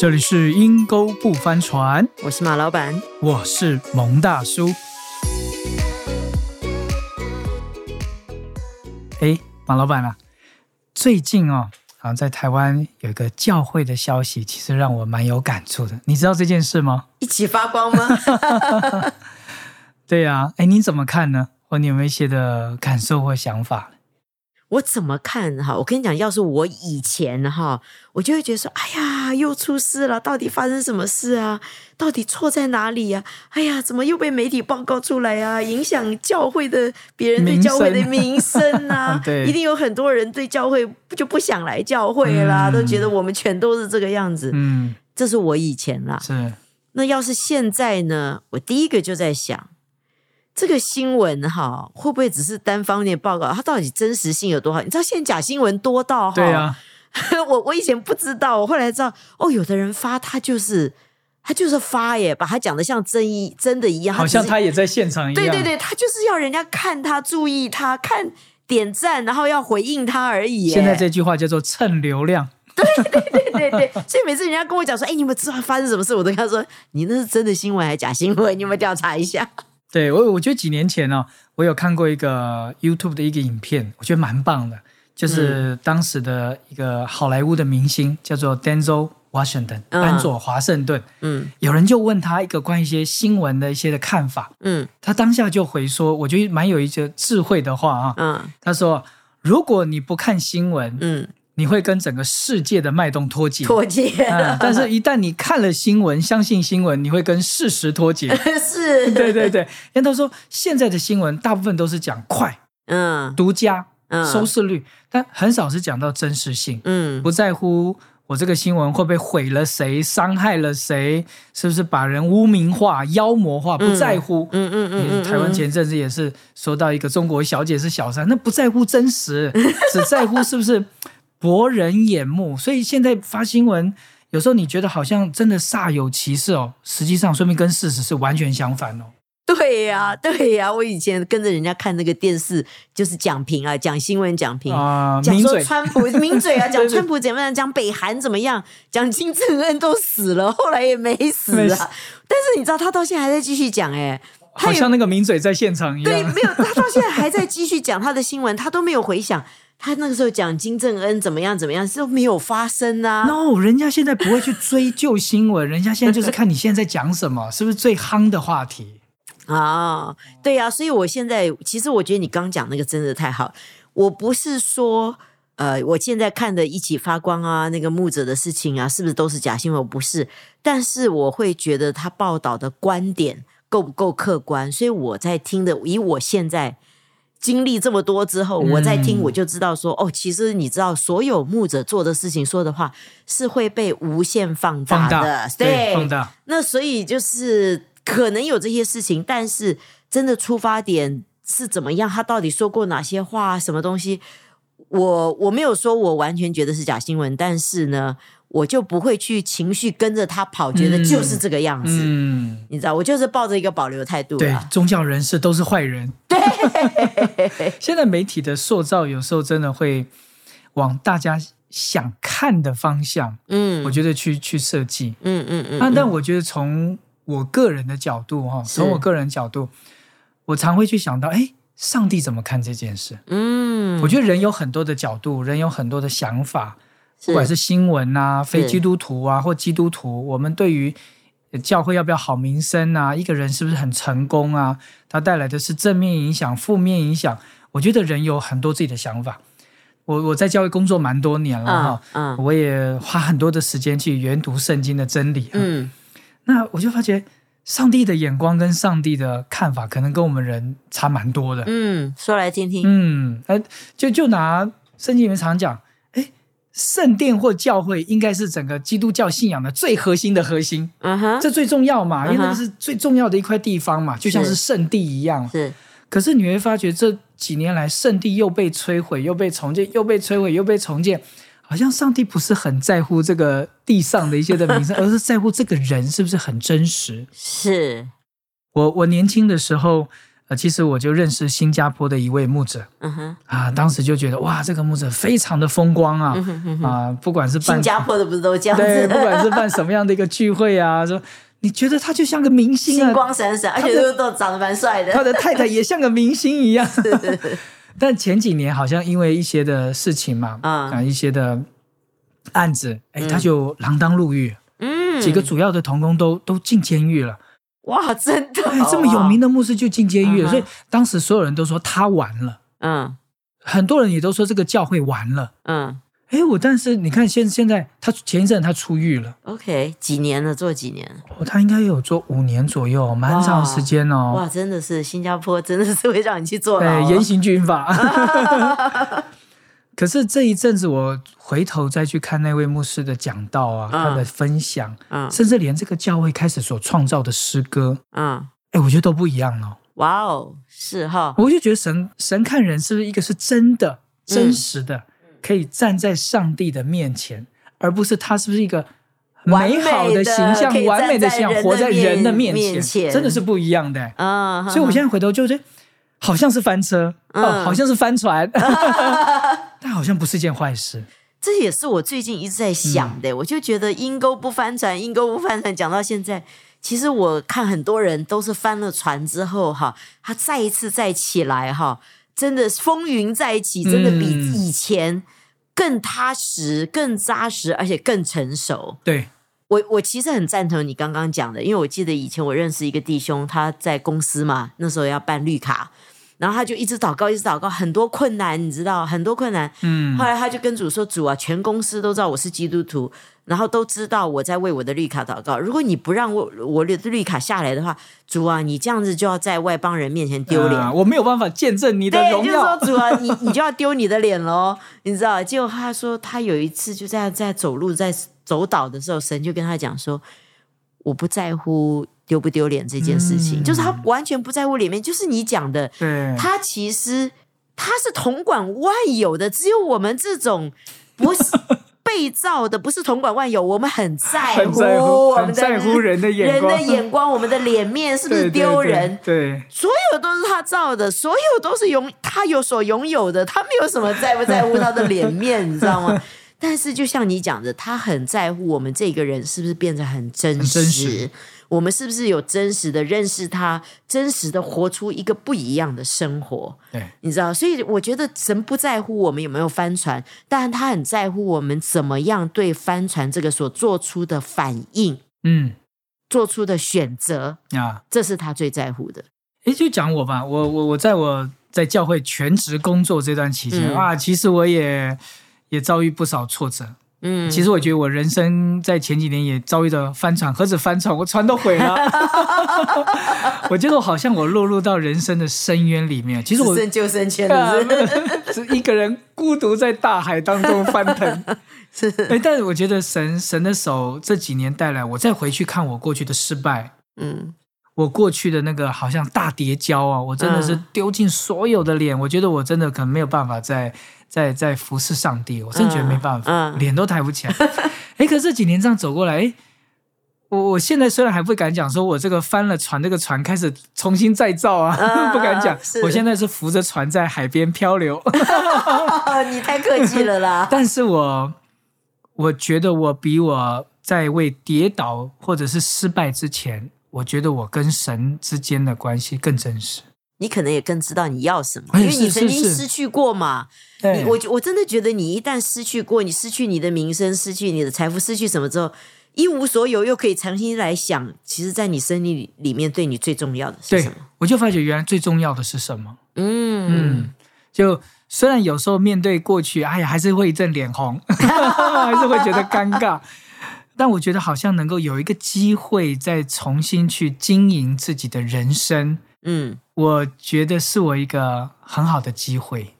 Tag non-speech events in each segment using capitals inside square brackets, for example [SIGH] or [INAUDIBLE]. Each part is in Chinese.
这里是阴沟不翻船，我是马老板。我是蒙大叔。哎，马老板啊，最近哦，好像在台湾有一个教会的消息，其实让我蛮有感触的。你知道这件事吗？一起发光吗？[LAUGHS] 对呀，哎，你怎么看呢？或你有没有一些的感受或想法？我怎么看哈？我跟你讲，要是我以前哈，我就会觉得说，哎呀，又出事了，到底发生什么事啊？到底错在哪里呀？哎呀，怎么又被媒体报告出来啊？影响教会的别人对教会的 [LAUGHS] 名声啊？[LAUGHS] 对，一定有很多人对教会就不想来教会啦，都觉得我们全都是这个样子。嗯，这是我以前啦。是，那要是现在呢？我第一个就在想。这个新闻哈，会不会只是单方面报告？它到底真实性有多好？你知道现在假新闻多到哈？对啊，[LAUGHS] 我 [LAUGHS] 我以前不知道，我后来知道哦，有的人发他就是他就是发耶，把他讲的像真一真的一样，好像他也在现场一样。对对对，他就是要人家看他、注意他、看点赞，然后要回应他而已。现在这句话叫做蹭流量。[LAUGHS] 对对对对对，所以每次人家跟我讲说，哎，你们知道发生什么事？我都跟他说，你那是真的新闻还是假新闻？你有没有调查一下。对我，我觉得几年前呢，我有看过一个 YouTube 的一个影片，我觉得蛮棒的，就是当时的一个好莱坞的明星叫做 Denzel Washington，丹佐华盛顿。嗯，有人就问他一个关于一些新闻的一些的看法。嗯，他当下就回说，我觉得蛮有一些智慧的话啊。嗯，他说，如果你不看新闻，嗯。你会跟整个世界的脉动脱节，脱节。但是，一旦你看了新闻，相信新闻，你会跟事实脱节。[LAUGHS] 是，对对对。因为他说，现在的新闻大部分都是讲快，嗯，独家，嗯，收视率，但很少是讲到真实性，嗯，不在乎我这个新闻会不会毁了谁，伤害了谁，是不是把人污名化、妖魔化，不在乎。嗯嗯嗯。台湾前阵子也是说到一个中国小姐是小三，那不在乎真实，[LAUGHS] 只在乎是不是。博人眼目，所以现在发新闻，有时候你觉得好像真的煞有其事哦，实际上说明跟事实是完全相反哦。对呀，对呀，我以前跟着人家看那个电视，就是讲评啊，讲新闻讲评啊，讲说川普 [LAUGHS] 名嘴啊，讲川普怎么样，讲北韩怎么样，讲金正恩都死了，[LAUGHS] 后来也没死啊。但是你知道他到现在还在继续讲，哎，好像那个名嘴在现场一样。对，没有，他到现在还在继续讲他的新闻，他都没有回想。他那个时候讲金正恩怎么样怎么样，是没有发生啊。No，人家现在不会去追究新闻，人家现在就是看你现在在讲什么，是不是最夯的话题啊？对呀，所以我现在其实我觉得你刚讲那个真的太好。我不是说呃，我现在看的一起发光啊，那个牧者的事情啊，是不是都是假新闻？不是，但是我会觉得他报道的观点够不够客观，所以我在听的，以我现在。经历这么多之后，我在听我就知道说，哦，其实你知道，所有牧者做的事情、说的话是会被无限放大的，对，放大。那所以就是可能有这些事情，但是真的出发点是怎么样？他到底说过哪些话？什么东西？我我没有说我完全觉得是假新闻，但是呢。我就不会去情绪跟着他跑，觉得就是这个样子。嗯，你知道，我就是抱着一个保留态度。对，宗教人士都是坏人。对，[LAUGHS] 现在媒体的塑造有时候真的会往大家想看的方向，嗯，我觉得去去设计。嗯嗯嗯。那但我觉得从我个人的角度哈，从我个人角度，我常会去想到，哎，上帝怎么看这件事？嗯，我觉得人有很多的角度，人有很多的想法。不管是新闻啊，非基督徒啊，或基督徒，我们对于教会要不要好名声啊，一个人是不是很成功啊，他带来的是正面影响、负面影响，我觉得人有很多自己的想法。我我在教会工作蛮多年了哈，嗯，我也花很多的时间去研读圣经的真理，嗯，那我就发觉上帝的眼光跟上帝的看法，可能跟我们人差蛮多的。嗯，说来听听。嗯，呃，就就拿圣经里面常讲。圣殿或教会应该是整个基督教信仰的最核心的核心，嗯哼，这最重要嘛，因为那是最重要的一块地方嘛，就像是圣地一样。是，可是你会发觉这几年来，圣地又被摧毁，又被重建，又被摧毁，又被重建，好像上帝不是很在乎这个地上的一些的名声，[LAUGHS] 而是在乎这个人是不是很真实。是我我年轻的时候。呃，其实我就认识新加坡的一位牧者，嗯哼，啊，当时就觉得哇，这个牧者非常的风光啊，啊，不管是办新加坡的不是都这样子，对，不管是办什么样的一个聚会啊，说你觉得他就像个明星啊，星光闪闪，而且都都长得蛮帅的，他的太太也像个明星一样。[LAUGHS] 但前几年好像因为一些的事情嘛，啊，一些的案子，哎，他就锒铛入狱，嗯，几个主要的童工都都进监狱了。哇，真的！这么有名的牧师就进监狱了，所以当时所有人都说他完了。嗯，很多人也都说这个教会完了。嗯，哎，我但是你看现现在他前一阵他出狱了。OK，几年了？做几年？哦，他应该有做五年左右，蛮长时间哦。哇，真的是新加坡真的是会让你去做对严刑峻法。[LAUGHS] 可是这一阵子，我回头再去看那位牧师的讲道啊，他的分享，嗯，甚至连这个教会开始所创造的诗歌，嗯，哎，我觉得都不一样了。哇哦，是哈，我就觉得神神看人是不是一个是真的、真实的，可以站在上帝的面前，而不是他是不是一个美好的形象、完美的形象活在人的面前，真的是不一样的。嗯，所以我现在回头就觉得，好像是翻车，哦，好像是翻船。[LAUGHS] [LAUGHS] 但好像不是件坏事，这也是我最近一直在想的。我就觉得阴沟不翻船，阴沟不翻船。讲到现在，其实我看很多人都是翻了船之后，哈，他再一次再起来，哈，真的风云再起，真的比以前更踏实、更扎实，而且更成熟。对我，我其实很赞同你刚刚讲的，因为我记得以前我认识一个弟兄，他在公司嘛，那时候要办绿卡。然后他就一直祷告，一直祷告，很多困难，你知道，很多困难。嗯。后来他就跟主说：“主啊，全公司都知道我是基督徒，然后都知道我在为我的绿卡祷告。如果你不让我我的绿卡下来的话，主啊，你这样子就要在外邦人面前丢脸，我没有办法见证你的荣耀。就是说，主啊，你你就要丢你的脸喽，你知道？结果他说，他有一次就在在走路在走岛的时候，神就跟他讲说：我不在乎。”丢不丢脸这件事情，就是他完全不在乎脸面。就是你讲的，他其实他是统管万有的，只有我们这种不是 [LAUGHS] 被造的，不是统管万有，我们很在乎，很在乎人的眼光，人的眼光，我们的脸面是不是丢人？对，所有都是他造的，所有都是拥他有所拥有的，他没有什么在不在乎他的脸面，你知道吗？[LAUGHS] 但是就像你讲的，他很在乎我们这个人是不是变得很真实。我们是不是有真实的认识他，真实的活出一个不一样的生活？对，你知道，所以我觉得神不在乎我们有没有帆船，但他很在乎我们怎么样对帆船这个所做出的反应，嗯，做出的选择啊，这是他最在乎的。哎，就讲我吧，我我我在我在教会全职工作这段期间啊，其实我也也遭遇不少挫折。嗯，其实我觉得我人生在前几年也遭遇的翻船，何止翻船，我船都毁了。[LAUGHS] 我觉得我好像我落入到人生的深渊里面。其实我救生圈是一个人孤独在大海当中翻腾。[LAUGHS] 是，哎，但是我觉得神神的手这几年带来，我再回去看我过去的失败，嗯，我过去的那个好像大叠胶啊，我真的是丢尽所有的脸，我觉得我真的可能没有办法再。在在服侍上帝，我真觉得没办法，脸都抬不起来。[LAUGHS] 哎，可这几年这样走过来，哎，我我现在虽然还不敢讲，说我这个翻了船，这个船开始重新再造啊，[LAUGHS] 不敢讲。我现在是扶着船在海边漂流。[LAUGHS] 你太客气了啦！但是我我觉得我比我在为跌倒或者是失败之前，我觉得我跟神之间的关系更真实。你可能也更知道你要什么，因为你曾经失去过嘛。你我我真的觉得，你一旦失去过，你失去你的名声，失去你的财富，失去什么之后，一无所有，又可以重新来想，其实，在你生命里面，对你最重要的是什么？我就发觉，原来最重要的是什么？嗯嗯，就虽然有时候面对过去，哎呀，还是会一阵脸红，[LAUGHS] 还是会觉得尴尬，但我觉得好像能够有一个机会，再重新去经营自己的人生。嗯，我觉得是我一个很好的机会，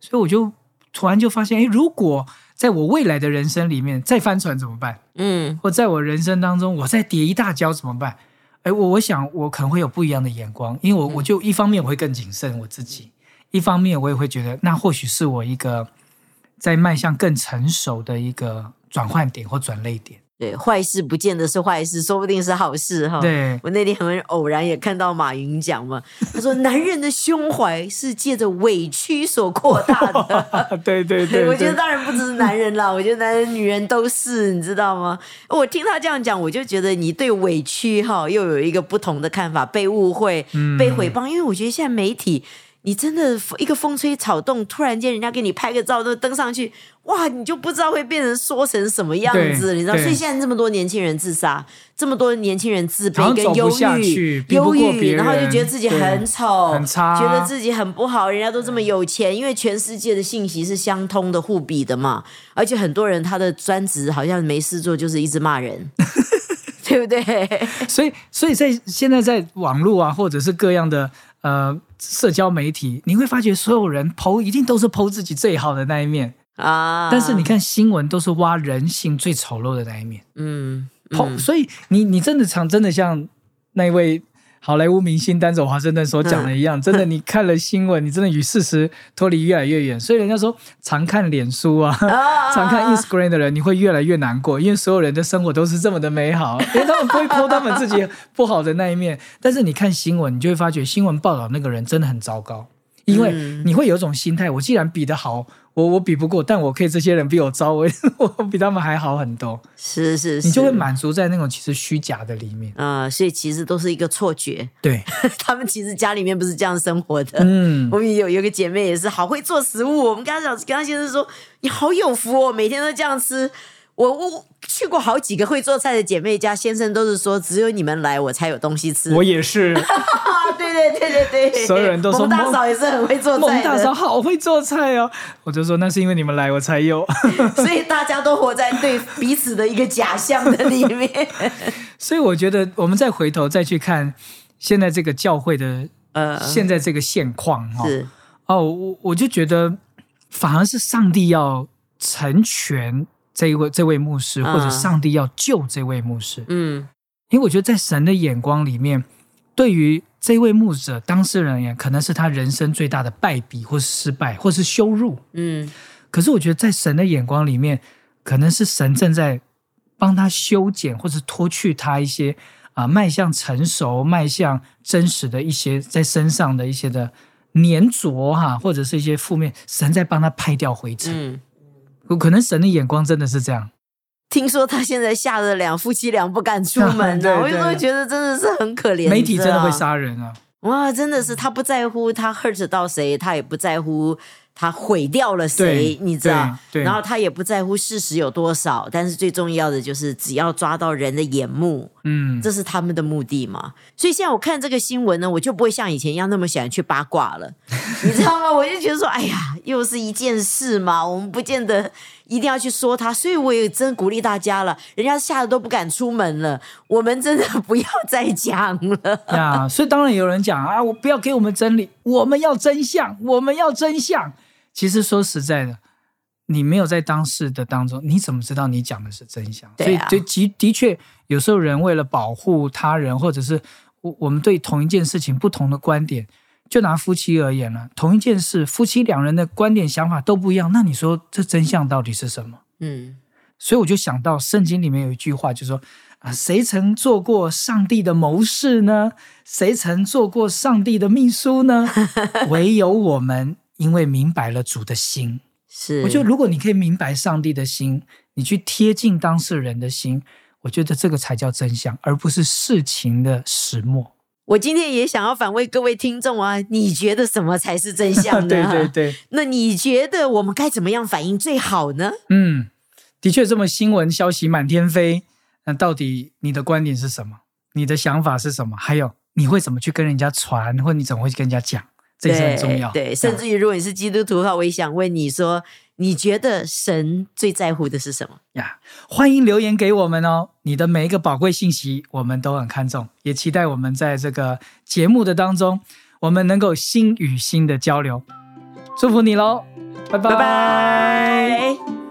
所以我就突然就发现，哎，如果在我未来的人生里面再翻船怎么办？嗯，或在我人生当中我再跌一大跤怎么办？哎，我我想我可能会有不一样的眼光，因为我我就一方面我会更谨慎我自己，一方面我也会觉得那或许是我一个在迈向更成熟的一个转换点或转类点。对，坏事不见得是坏事，说不定是好事哈。对我那天很偶然也看到马云讲嘛，他说男人的胸怀是借着委屈所扩大的。[LAUGHS] 对对对，我觉得当然不只是男人啦，我觉得男人女人都是，你知道吗？我听他这样讲，我就觉得你对委屈哈又有一个不同的看法，被误会、被毁谤，因为我觉得现在媒体。你真的一个风吹草动，突然间人家给你拍个照都登上去，哇，你就不知道会变成说成什么样子，你知道？所以现在这么多年轻人自杀，这么多年轻人自卑跟忧郁，忧郁，然后就觉得自己很丑、很差，觉得自己很不好。人家都这么有钱，因为全世界的信息是相通的、互比的嘛。而且很多人他的专职好像没事做，就是一直骂人，[LAUGHS] 对不对？所以，所以在现在在网络啊，或者是各样的。呃，社交媒体你会发觉，所有人剖一定都是剖自己最好的那一面啊。但是你看新闻，都是挖人性最丑陋的那一面。嗯，剖，所以你你真的常真的像那位。好莱坞明星丹泽华盛顿所讲的一样，真的，你看了新闻，你真的与事实脱离越来越远。所以人家说，常看脸书啊，[LAUGHS] 常看 Instagram 的人，你会越来越难过，因为所有人的生活都是这么的美好，[LAUGHS] 因为他们不会剖他们自己不好的那一面。但是你看新闻，你就会发觉新闻报道那个人真的很糟糕。因为你会有一种心态，我既然比得好，我我比不过，但我可以这些人比我糟，我 [LAUGHS] 我比他们还好很多。是是是，你就会满足在那种其实虚假的里面啊，所以其实都是一个错觉。对，[LAUGHS] 他们其实家里面不是这样生活的。嗯，我们有有个姐妹也是好会做食物，我们跟她讲，跟她先生说，你好有福哦，每天都这样吃。我我去过好几个会做菜的姐妹家，先生都是说只有你们来我才有东西吃。我也是，[LAUGHS] 对对对对对，所有人都说大嫂也是很会做菜，孟大嫂好会做菜哦。我就说那是因为你们来我才有，[LAUGHS] 所以大家都活在对彼此的一个假象的里面。[LAUGHS] 所以我觉得我们再回头再去看现在这个教会的呃现在这个现况哈，哦我我就觉得反而是上帝要成全。这一位这位牧师，或者上帝要救这位牧师，嗯，因为我觉得在神的眼光里面，对于这位牧者当事人而言，可能是他人生最大的败笔，或是失败，或是羞辱，嗯。可是我觉得在神的眼光里面，可能是神正在帮他修剪，或者脱去他一些啊迈向成熟、迈向真实的一些在身上的一些的粘着哈，或者是一些负面，神在帮他拍掉灰尘。可能神的眼光真的是这样。听说他现在吓得两夫妻俩不敢出门 [LAUGHS] 了，我有时候觉得真的是很可怜。媒体真的会杀人啊！哇，真的是他不在乎他 hurt 到谁，他也不在乎。他毁掉了谁？你知道？然后他也不在乎事实有多少，但是最重要的就是只要抓到人的眼目，嗯，这是他们的目的嘛。所以现在我看这个新闻呢，我就不会像以前一样那么喜欢去八卦了，[LAUGHS] 你知道吗？我就觉得说，哎呀，又是一件事嘛，[LAUGHS] 我们不见得一定要去说他。所以我也真鼓励大家了，人家吓得都不敢出门了，我们真的不要再讲了 [LAUGHS] 呀。所以当然有人讲啊，我不要给我们真理，我们要真相，我们要真相。其实说实在的，你没有在当事的当中，你怎么知道你讲的是真相？所以，对，的的确，有时候人为了保护他人，或者是我我们对同一件事情不同的观点，就拿夫妻而言了，同一件事，夫妻两人的观点想法都不一样，那你说这真相到底是什么？嗯，所以我就想到圣经里面有一句话，就说啊，谁曾做过上帝的谋士呢？谁曾做过上帝的秘书呢？[LAUGHS] 唯有我们。因为明白了主的心，是我觉得如果你可以明白上帝的心，你去贴近当事人的心，我觉得这个才叫真相，而不是事情的始末。我今天也想要反问各位听众啊，你觉得什么才是真相呢？[LAUGHS] 对对对，那你觉得我们该怎么样反应最好呢？嗯，的确，这么新闻消息满天飞，那到底你的观点是什么？你的想法是什么？还有你会怎么去跟人家传，或你怎么会去跟人家讲？这是很重要。对，甚至于如果你是基督徒的话，我也想问你说，你觉得神最在乎的是什么呀？欢迎留言给我们哦，你的每一个宝贵信息我们都很看重，也期待我们在这个节目的当中，我们能够心与心的交流。祝福你喽，拜拜拜。